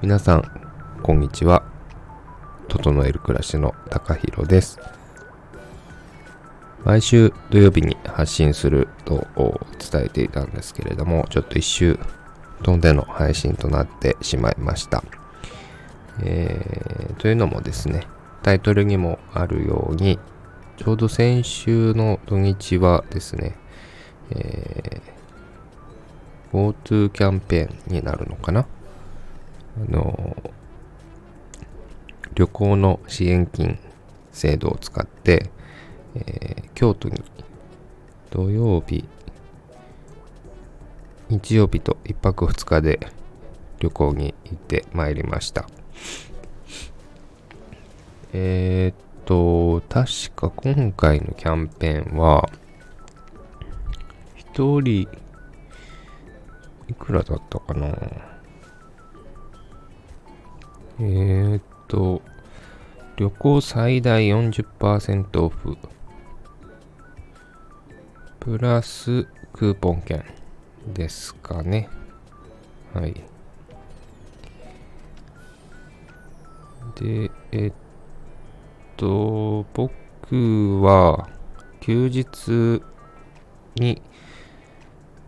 皆さんこんにちは。整える暮らしの高弘です。毎週土曜日に発信すると伝えていたんですけれどもちょっと一周飛んでの配信となってしまいました、えー、というのもですねタイトルにもあるようにちょうど先週の土日はですね、えー、GoTo キャンペーンになるのかな？あの、旅行の支援金制度を使って、えー、京都に土曜日、日曜日と1泊2日で旅行に行ってまいりました。えー、っと、確か今回のキャンペーンは、1人、いくらだったかな？えー、っと、旅行最大40%オフ。プラスクーポン券ですかね。はい。で、えっと、僕は休日に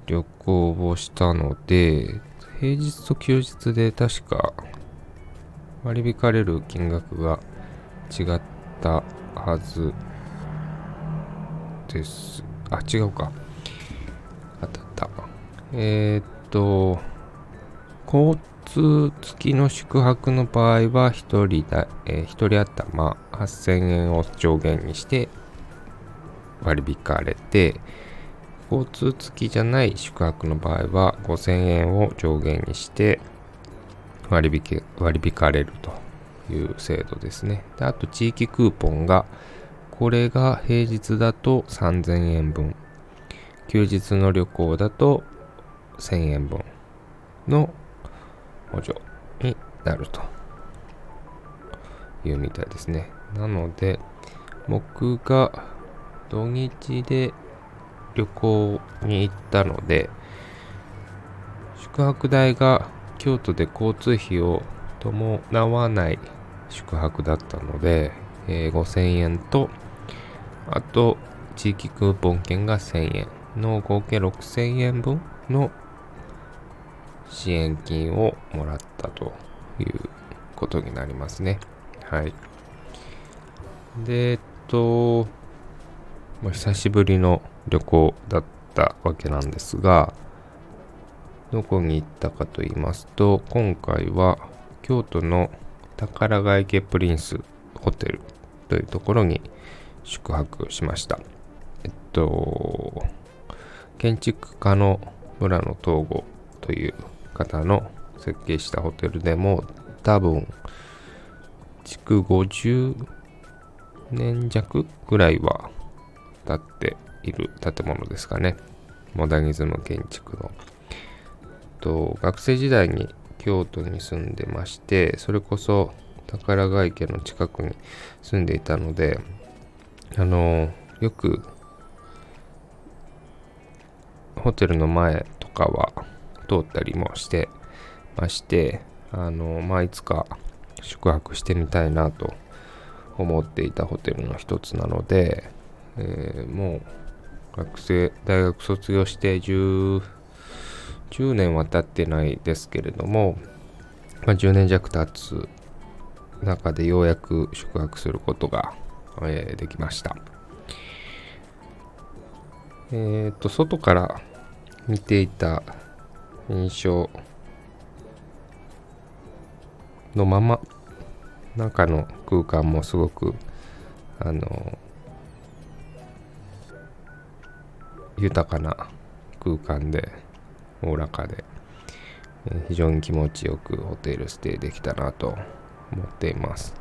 旅行をしたので、平日と休日で確か割り引かれる金額が違ったはずです。あ、違うか。あったった。えー、っと、交通付きの宿泊の場合は1人だ、えー、1人頭8000円を上限にして割り引かれて、交通付きじゃない宿泊の場合は5000円を上限にして割引割引かれるという制度ですね。であと地域クーポンが、これが平日だと3000円分、休日の旅行だと1000円分の補助になるというみたいですね。なので、僕が土日で旅行に行ったので、宿泊代が京都で交通費を伴わない宿泊だったので、えー、5000円と、あと、地域クーポン券が1000円の合計6000円分の支援金をもらったということになりますね。はい。で、えっと、久しぶりの旅行だったわけなんですが、どこに行ったかと言いますと、今回は京都の宝ヶ池プリンスホテルというところに宿泊しました。えっと、建築家の村野東吾という方の設計したホテルでも多分築50年弱ぐらいは経っている建物ですかね。モダニズム建築のと、学生時代に京都に住んでまして、それこそ宝ヶ池の近くに住んでいたので、あの、よくホテルの前とかは通ったりもしてまして、あの、まあ、いつか宿泊してみたいなと思っていたホテルの一つなので、えー、もう学生、大学卒業して10 10年は経ってないですけれども、まあ、10年弱経つ中でようやく宿泊することが、えー、できました。えっ、と、外から見ていた印象のまま、中の空間もすごく、あの、豊かな空間で、おおらかで、非常に気持ちよくホテルステイできたなと思っています。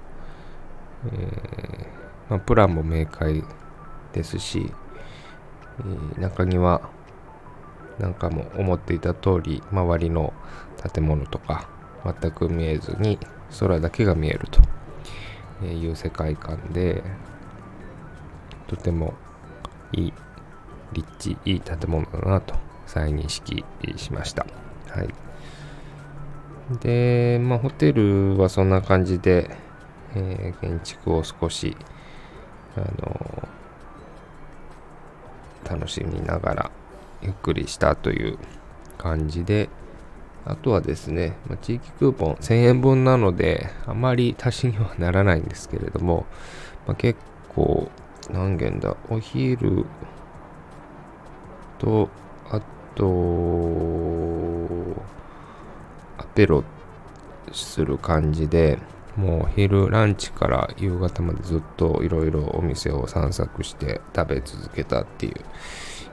えー、まあ、プランも明快ですし、えー、中庭なんかも思っていた通り周りの建物とか全く見えずに空だけが見えるという世界観でとてもいい立地いい建物だなと再認識しました。はい。で、まあ、ホテルはそんな感じで、えー、建築を少し、あのー、楽しみながらゆっくりしたという感じで、あとはですね、まあ、地域クーポン1000円分なので、あまり足しにはならないんですけれども、まあ、結構、何件だ、お昼と、あと、アペロする感じで、もう昼ランチから夕方までずっといろいろお店を散策して食べ続けたっていう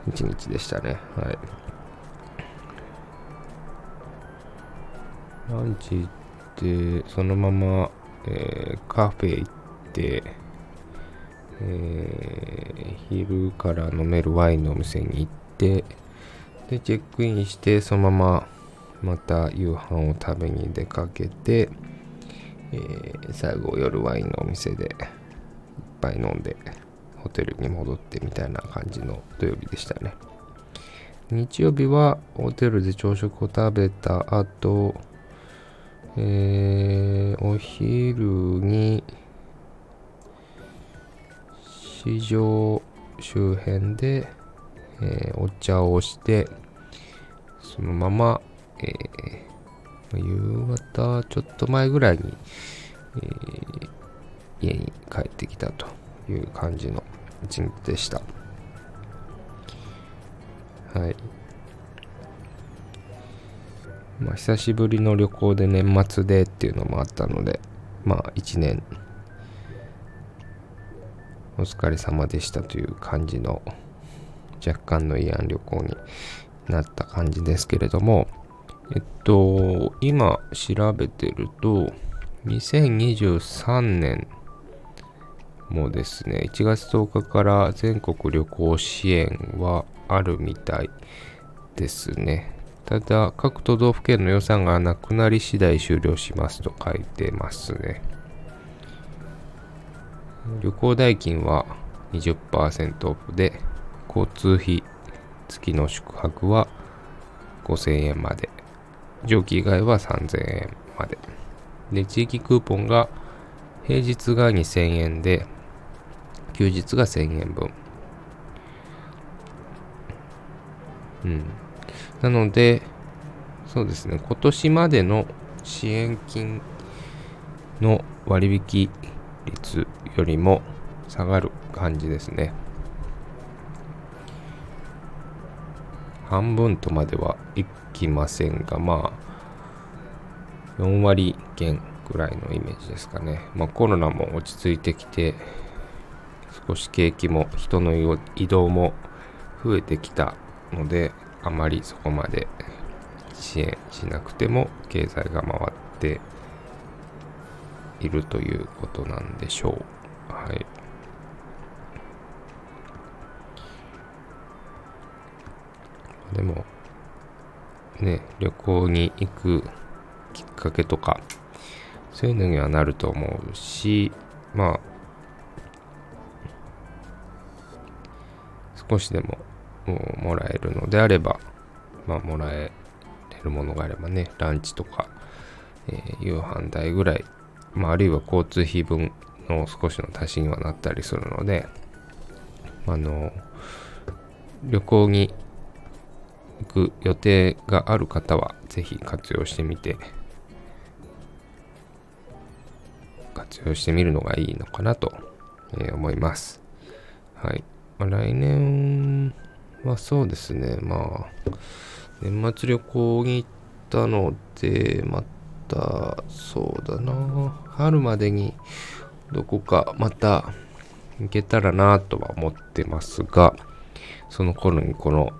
一日でしたね。はい。ランチ行って、そのまま、えー、カフェ行って、えー、昼から飲めるワインのお店に行ってて、で、チェックインして、そのまままた夕飯を食べに出かけて、えー、最後夜ワインのお店でいっぱい飲んで、ホテルに戻ってみたいな感じの土曜日でしたね。日曜日はホテルで朝食を食べた後、えー、お昼に市場周辺で、えー、お茶をしてそのまま、えー、夕方ちょっと前ぐらいに、えー、家に帰ってきたという感じの一日でした。はい。まあ、久しぶりの旅行で年末でっていうのもあったので、まあ、1年、お疲れ様でしたという感じの、若干の慰安旅行になった感じですけれども、えっと、今調べてると、2023年もですね、1月10日から全国旅行支援はあるみたいですね。ただ、各都道府県の予算がなくなり次第終了しますと書いてますね。旅行代金は20%オフで、交通費付きの宿泊は5000円まで、上記以外は3000円まで。で、地域クーポンが平日が2000円で、休日が1000円分。うん。なので、そうですね、今年までの支援金の割引率よりも下がる感じですね。半分とまではいきませんが、まあ、4割減ぐらいのイメージですかね。まあ、コロナも落ち着いてきて、少し景気も人の移動も増えてきたので、あまりそこまで支援しなくても経済が回っているということなんでしょう。はい。でも、ね、旅行に行くきっかけとか、そういうのにはなると思うし、まあ、少しでももらえるのであれば、まあ、もらえるものがあればね、ランチとか、えー、夕飯代ぐらい、まあ、あるいは交通費分の少しの足しにはなったりするので、あの、旅行に行く予定がある方は、ぜひ活用してみて、活用してみるのがいいのかなと、え、思います。はい。まあ、来年はそうですね、まあ、年末旅行に行ったので、また、そうだな、春までにどこかまた行けたらなとは思ってますが、その頃にこの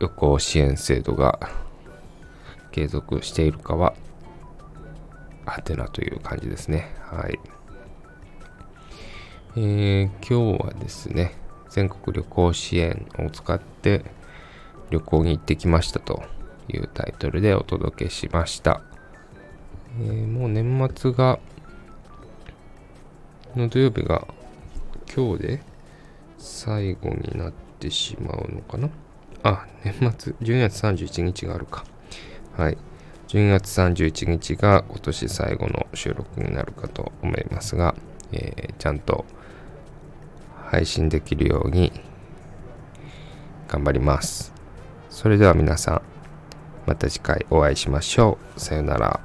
旅行支援制度が継続しているかは、はてなという感じですね。はい。えー、今日はですね、全国旅行支援を使って旅行に行ってきましたというタイトルでお届けしました。えー、もう年末が、の土曜日が今日で最後になってしまうのかな？あ、年末、12月31日があるか。はい。12月31日が今年最後の収録になるかと思いますが、えー、ちゃんと配信できるように頑張ります。それでは皆さん、また次回お会いしましょう。さよなら。